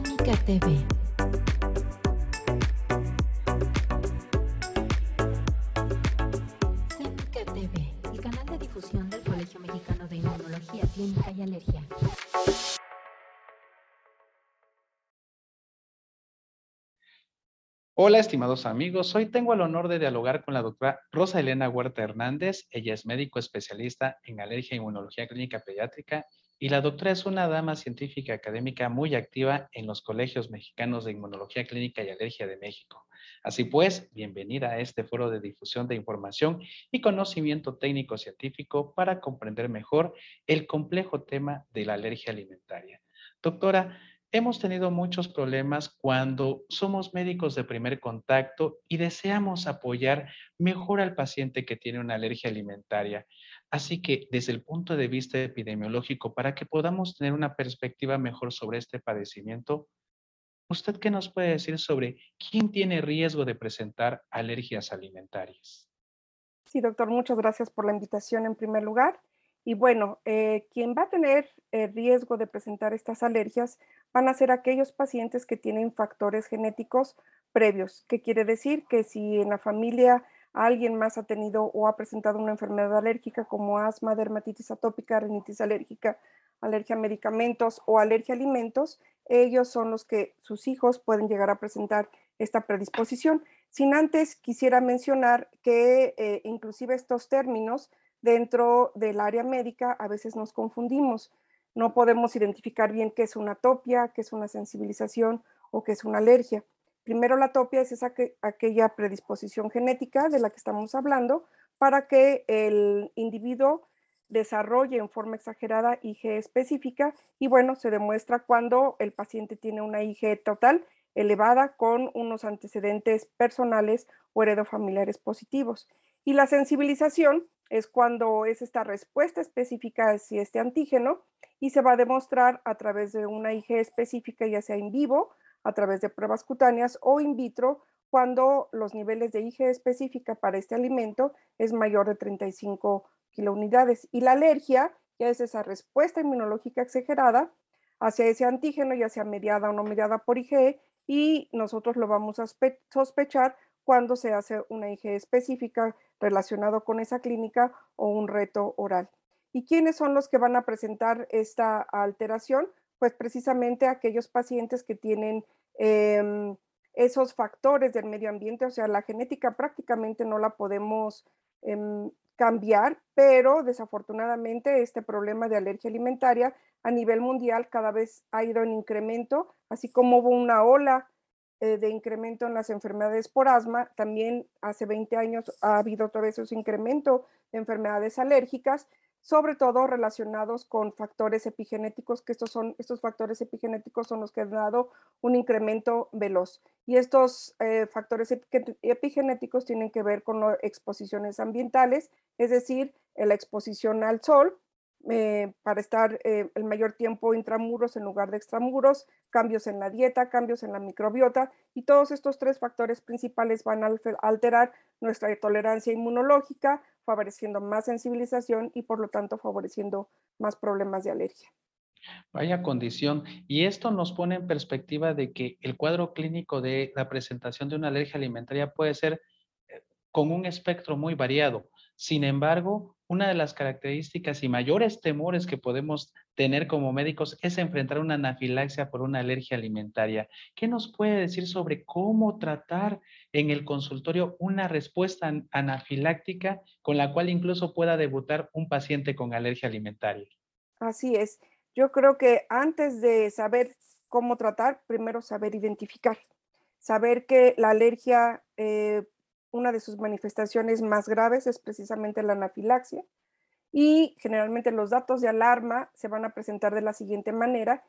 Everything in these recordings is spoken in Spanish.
TV. TV, el canal de difusión del Colegio Mexicano de Inmunología Clínica y Alergia. Hola, estimados amigos. Hoy tengo el honor de dialogar con la doctora Rosa Elena Huerta Hernández. Ella es médico especialista en alergia e inmunología clínica pediátrica y la doctora es una dama científica académica muy activa en los colegios mexicanos de inmunología clínica y alergia de México. Así pues, bienvenida a este foro de difusión de información y conocimiento técnico científico para comprender mejor el complejo tema de la alergia alimentaria. Doctora, Hemos tenido muchos problemas cuando somos médicos de primer contacto y deseamos apoyar mejor al paciente que tiene una alergia alimentaria. Así que desde el punto de vista epidemiológico, para que podamos tener una perspectiva mejor sobre este padecimiento, ¿usted qué nos puede decir sobre quién tiene riesgo de presentar alergias alimentarias? Sí, doctor, muchas gracias por la invitación en primer lugar. Y bueno, eh, quien va a tener el riesgo de presentar estas alergias van a ser aquellos pacientes que tienen factores genéticos previos. ¿Qué quiere decir? Que si en la familia alguien más ha tenido o ha presentado una enfermedad alérgica como asma, dermatitis atópica, rinitis alérgica, alergia a medicamentos o alergia a alimentos, ellos son los que sus hijos pueden llegar a presentar esta predisposición. Sin antes, quisiera mencionar que eh, inclusive estos términos dentro del área médica a veces nos confundimos. No podemos identificar bien qué es una atopia, qué es una sensibilización o qué es una alergia. Primero la atopia es esa aquella predisposición genética de la que estamos hablando para que el individuo desarrolle en forma exagerada IG específica y bueno, se demuestra cuando el paciente tiene una IG total elevada con unos antecedentes personales o heredofamiliares positivos. Y la sensibilización es cuando es esta respuesta específica hacia este antígeno y se va a demostrar a través de una IG específica, ya sea en vivo, a través de pruebas cutáneas o in vitro, cuando los niveles de IG específica para este alimento es mayor de 35 kilounidades. Y la alergia ya es esa respuesta inmunológica exagerada hacia ese antígeno, ya sea mediada o no mediada por IG, y nosotros lo vamos a sospechar cuando se hace una IG específica relacionado con esa clínica o un reto oral. ¿Y quiénes son los que van a presentar esta alteración? Pues precisamente aquellos pacientes que tienen em, esos factores del medio ambiente, o sea, la genética prácticamente no la podemos em, cambiar, pero desafortunadamente este problema de alergia alimentaria a nivel mundial cada vez ha ido en incremento, así como hubo una ola eh, de incremento en las enfermedades por asma. También hace 20 años ha habido otra vez ese incremento de enfermedades alérgicas, sobre todo relacionados con factores epigenéticos, que estos, son, estos factores epigenéticos son los que han dado un incremento veloz. Y estos eh, factores epigenéticos tienen que ver con exposiciones ambientales, es decir, la exposición al sol, eh, para estar eh, el mayor tiempo intramuros en lugar de extramuros, cambios en la dieta, cambios en la microbiota y todos estos tres factores principales van a alterar nuestra tolerancia inmunológica, favoreciendo más sensibilización y por lo tanto favoreciendo más problemas de alergia. Vaya condición. Y esto nos pone en perspectiva de que el cuadro clínico de la presentación de una alergia alimentaria puede ser eh, con un espectro muy variado. Sin embargo, una de las características y mayores temores que podemos tener como médicos es enfrentar una anafilaxia por una alergia alimentaria. ¿Qué nos puede decir sobre cómo tratar en el consultorio una respuesta anafiláctica con la cual incluso pueda debutar un paciente con alergia alimentaria? Así es. Yo creo que antes de saber cómo tratar, primero saber identificar. Saber que la alergia eh, una de sus manifestaciones más graves es precisamente la anafilaxia y generalmente los datos de alarma se van a presentar de la siguiente manera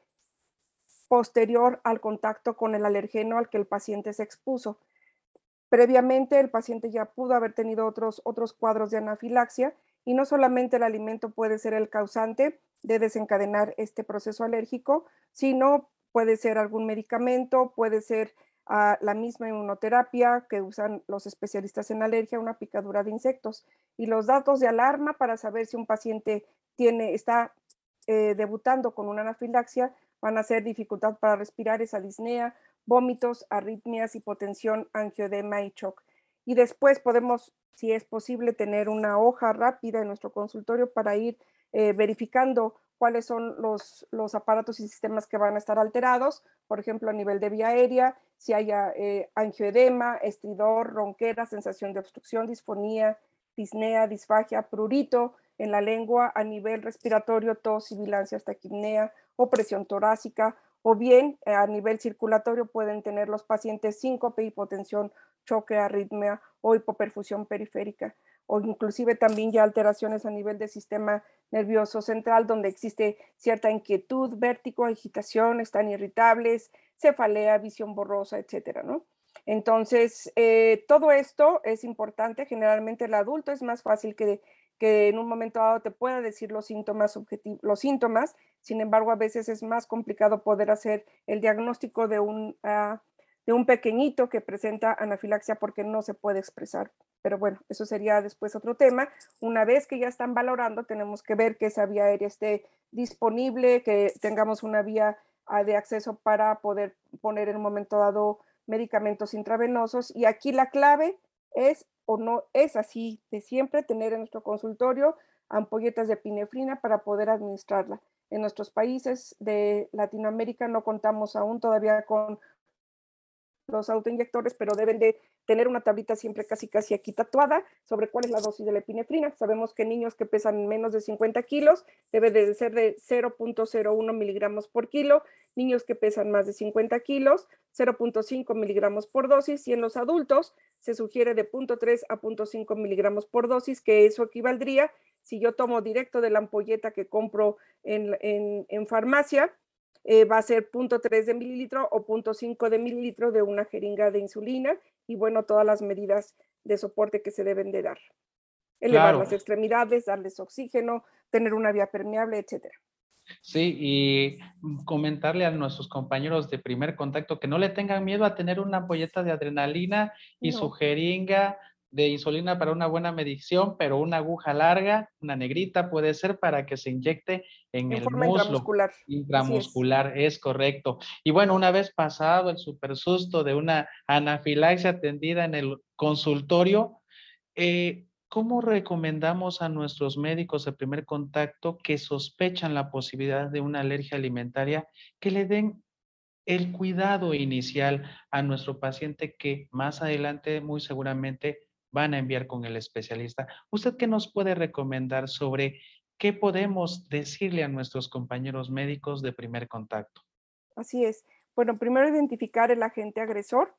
posterior al contacto con el alergeno al que el paciente se expuso. Previamente el paciente ya pudo haber tenido otros, otros cuadros de anafilaxia y no solamente el alimento puede ser el causante de desencadenar este proceso alérgico, sino puede ser algún medicamento, puede ser a la misma inmunoterapia que usan los especialistas en alergia, una picadura de insectos. Y los datos de alarma para saber si un paciente tiene, está eh, debutando con una anafilaxia van a ser dificultad para respirar, esa disnea, vómitos, arritmias, hipotensión, angioedema y shock. Y después podemos, si es posible, tener una hoja rápida en nuestro consultorio para ir eh, verificando cuáles son los, los, aparatos y sistemas que van a estar alterados, por ejemplo, a nivel de vía aérea, si haya eh, angioedema, estridor, ronquera, sensación de obstrucción, disfonía, disnea, disfagia, prurito en la lengua, a nivel respiratorio, tos, sibilancia, hasta quimnea o presión torácica, o bien eh, a nivel circulatorio pueden tener los pacientes síncope, hipotensión, choque, arritmia o hipoperfusión periférica, o inclusive también ya alteraciones a nivel del sistema nervioso central, donde existe cierta inquietud, vértigo, agitación, están irritables, cefalea, visión borrosa, etcétera, ¿no? Entonces, eh, todo esto es importante. Generalmente el adulto es más fácil que, que en un momento dado te pueda decir los síntomas, los síntomas. Sin embargo, a veces es más complicado poder hacer el diagnóstico de un, ah, de un pequeñito que presenta anafilaxia porque no se puede expresar. Pero bueno, eso sería después otro tema. Una vez que ya están valorando, tenemos que ver que esa vía aérea esté disponible, que tengamos una vía ah, de acceso para poder poner en un momento dado medicamentos intravenosos. Y aquí la clave es o no es así de siempre tener en nuestro consultorio ampolletas de epinefrina para poder administrarla. En nuestros países de Latinoamérica no contamos aún todavía con los autoinyectores, pero deben de tener una tablita siempre casi casi aquí tatuada sobre cuál es la dosis de la epinefrina. Sabemos que niños que pesan menos de 50 kilos debe de ser de 0.01 miligramos por kilo, niños que pesan más de 50 kilos 0.5 miligramos por dosis y en los adultos se sugiere de 0.3 a 0.5 miligramos por dosis, que eso equivaldría si yo tomo directo de la ampolleta que compro en, en farmacia, eh, va a ser 0.3 de mililitro o 0.5 de mililitro de una jeringa de insulina y bueno, todas las medidas de soporte que se deben de dar. Elevar las extremidades, darles oxígeno, tener una vía permeable, etcétera. Sí, y comentarle a nuestros compañeros de primer contacto que no le tengan miedo a tener una ampolleta de adrenalina y su jeringa de insulina para una buena medición, pero una aguja larga, una negrita puede ser para que se inyecte en, el muslo. Intramuscular. Intramuscular, es. correcto. Y bueno, una vez pasado el super susto de una anafilaxia atendida en el consultorio, eh, ¿cómo recomendamos a nuestros médicos de primer contacto que sospechan la posibilidad de una alergia alimentaria que le den el cuidado inicial a nuestro paciente que más adelante muy seguramente van a enviar con el especialista. ¿Usted qué nos puede recomendar sobre qué podemos decirle a nuestros compañeros médicos de primer contacto? Así es. Bueno, primero identificar el agente agresor,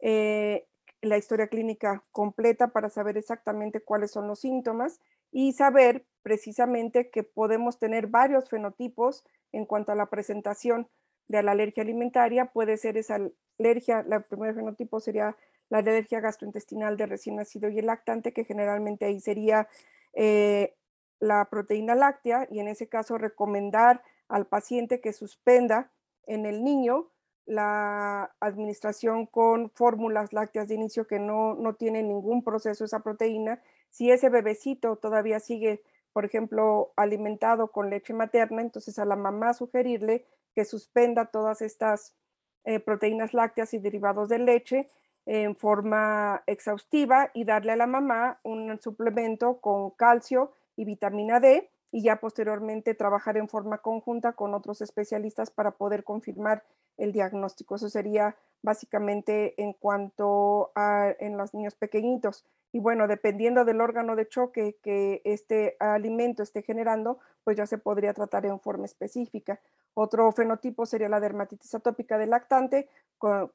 eh, la historia clínica completa para saber exactamente cuáles son los síntomas y saber precisamente que podemos tener varios fenotipos en cuanto a la presentación de la alergia alimentaria. Puede ser esa alergia, el primer fenotipo sería la alergia gastrointestinal de recién nacido y el lactante, que generalmente ahí sería eh, la proteína láctea, y en ese caso recomendar al paciente que suspenda en el niño la administración con fórmulas lácteas de inicio que no, no tienen ningún proceso esa proteína. Si ese bebecito todavía sigue, por ejemplo, alimentado con leche materna, entonces a la mamá sugerirle que suspenda todas estas eh, proteínas lácteas y derivados de leche en forma exhaustiva y darle a la mamá un suplemento con calcio y vitamina D y ya posteriormente trabajar en forma conjunta con otros especialistas para poder confirmar el diagnóstico. Eso sería básicamente en cuanto a en los niños pequeñitos. Y bueno, dependiendo del órgano de choque que este alimento esté generando, pues ya se podría tratar en forma específica. Otro fenotipo sería la dermatitis atópica del lactante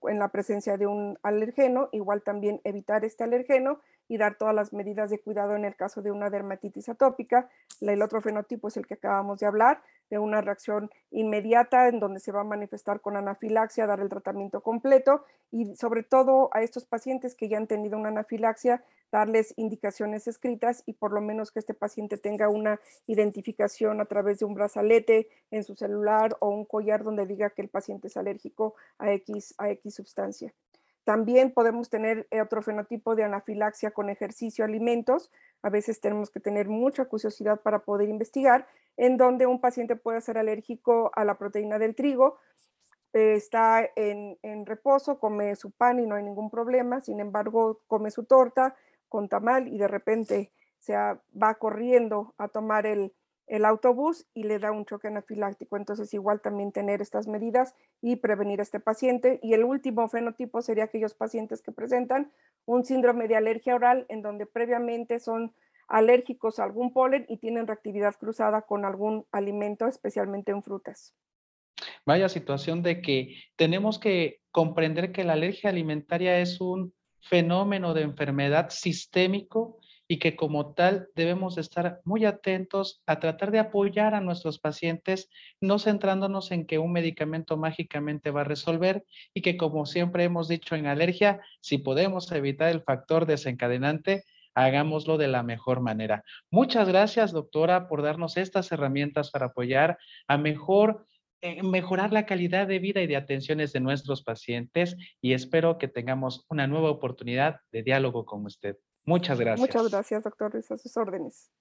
en la presencia de un alergeno, igual también evitar este alergeno y dar todas las medidas de cuidado en el caso de una dermatitis atópica. El otro fenotipo es el que acabamos de hablar, de una reacción inmediata en donde se va a manifestar con anafilaxia, dar el tratamiento completo y sobre todo a estos pacientes que ya han tenido una anafilaxia, darles indicaciones escritas y por lo menos que este paciente tenga una identificación a través de un brazalete en su celular o un collar donde diga que el paciente es alérgico a X, a X sustancia. También podemos tener eh, otro fenotipo de anafilaxia con ejercicio, alimentos. a veces tenemos que tener mucha curiosidad para poder investigar, en donde un paciente puede ser alérgico a la proteína del trigo, está en, reposo, come su pan y no hay ningún problema, sin embargo, come su torta con tamal y de repente se va corriendo a tomar el, el autobús y le da un choque anafiláctico. Entonces, igual también tener estas medidas y prevenir a este paciente. Y el último fenotipo sería aquellos pacientes que presentan un síndrome de alergia oral en donde previamente son alérgicos a algún polen y tienen reactividad cruzada con algún alimento, especialmente en frutas. Vaya situación de que tenemos que comprender que la alergia alimentaria es un fenómeno de enfermedad sistémico y que como tal debemos estar muy atentos a tratar de apoyar a nuestros pacientes, no centrándonos en que un medicamento mágicamente va a resolver y que como siempre hemos dicho en alergia, si podemos evitar el factor desencadenante, hagámoslo de la mejor manera. Muchas gracias, doctora, por darnos estas herramientas para apoyar a mejor mejorar la calidad de vida y de atenciones de nuestros pacientes y espero que tengamos una nueva oportunidad de diálogo con usted. Muchas gracias. Muchas gracias, doctor A sus órdenes.